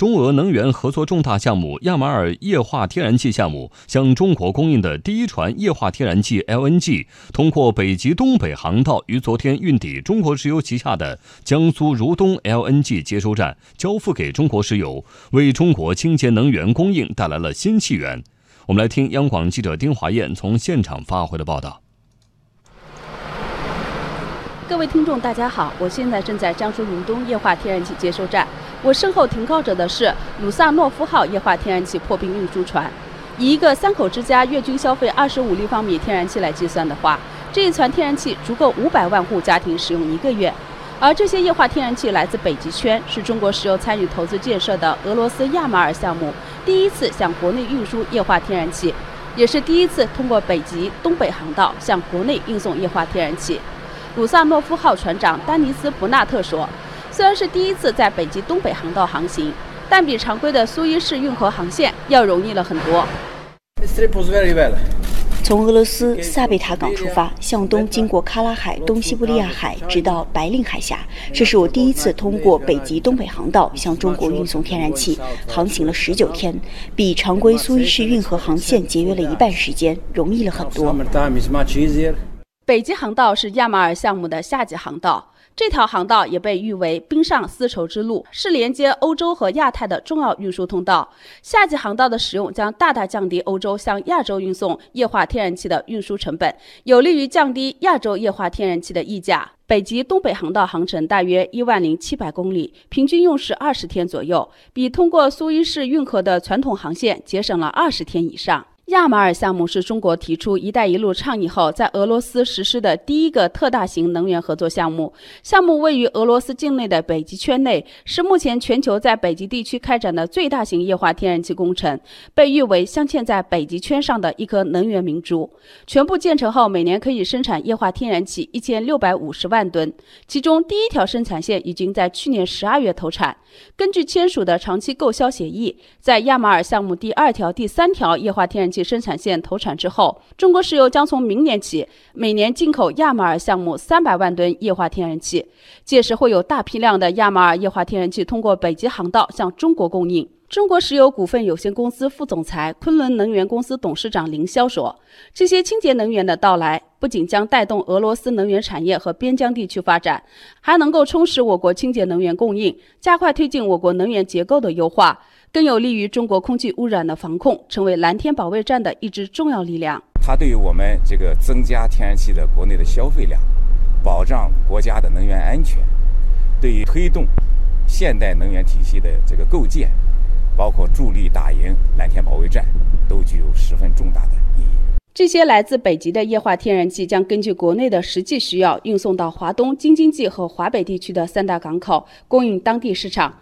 中俄能源合作重大项目亚马尔液化天然气项目向中国供应的第一船液化天然气 LNG，通过北极东北航道于昨天运抵中国石油旗下的江苏如东 LNG 接收站，交付给中国石油，为中国清洁能源供应带来了新气源。我们来听央广记者丁华燕从现场发回的报道。各位听众，大家好，我现在正在江苏如东液化天然气接收站，我身后停靠着的是鲁萨诺夫号液化天然气破冰运输船。以一个三口之家月均消费二十五立方米天然气来计算的话，这一船天然气足够五百万户家庭使用一个月。而这些液化天然气来自北极圈，是中国石油参与投资建设的俄罗斯亚马尔项目第一次向国内运输液化天然气，也是第一次通过北极东北航道向国内运送液化天然气。鲁萨诺夫号船长丹尼斯·伯纳特说：“虽然是第一次在北极东北航道航行，但比常规的苏伊士运河航线要容易了很多。”从俄罗斯萨贝塔港出发，向东经过喀拉海、东西伯利亚海，直到白令海峡。这是我第一次通过北极东北航道向中国运送天然气，航行了十九天，比常规苏伊士运河航线节约了一半时间，容易了很多。北极航道是亚马尔项目的夏季航道，这条航道也被誉为“冰上丝绸之路”，是连接欧洲和亚太的重要运输通道。夏季航道的使用将大大降低欧洲向亚洲运送液化天然气的运输成本，有利于降低亚洲液化天然气的溢价。北极东北航道航程大约一万零七百公里，平均用时二十天左右，比通过苏伊士运河的传统航线节省了二十天以上。亚马尔项目是中国提出“一带一路”倡议后，在俄罗斯实施的第一个特大型能源合作项目。项目位于俄罗斯境内的北极圈内，是目前全球在北极地区开展的最大型液化天然气工程，被誉为镶嵌在北极圈上的一颗能源明珠。全部建成后，每年可以生产液化天然气一千六百五十万吨，其中第一条生产线已经在去年十二月投产。根据签署的长期购销协议，在亚马尔项目第二条、第三条液化天然气。生产线投产之后，中国石油将从明年起每年进口亚马尔项目三百万吨液化天然气，届时会有大批量的亚马尔液化天然气通过北极航道向中国供应。中国石油股份有限公司副总裁、昆仑能源公司董事长林霄说：“这些清洁能源的到来，不仅将带动俄罗斯能源产业和边疆地区发展，还能够充实我国清洁能源供应，加快推进我国能源结构的优化。”更有利于中国空气污染的防控，成为蓝天保卫战的一支重要力量。它对于我们这个增加天然气的国内的消费量，保障国家的能源安全，对于推动现代能源体系的这个构建，包括助力打赢蓝天保卫战，都具有十分重大的意义。这些来自北极的液化天然气将根据国内的实际需要，运送到华东、京津冀和华北地区的三大港口，供应当地市场。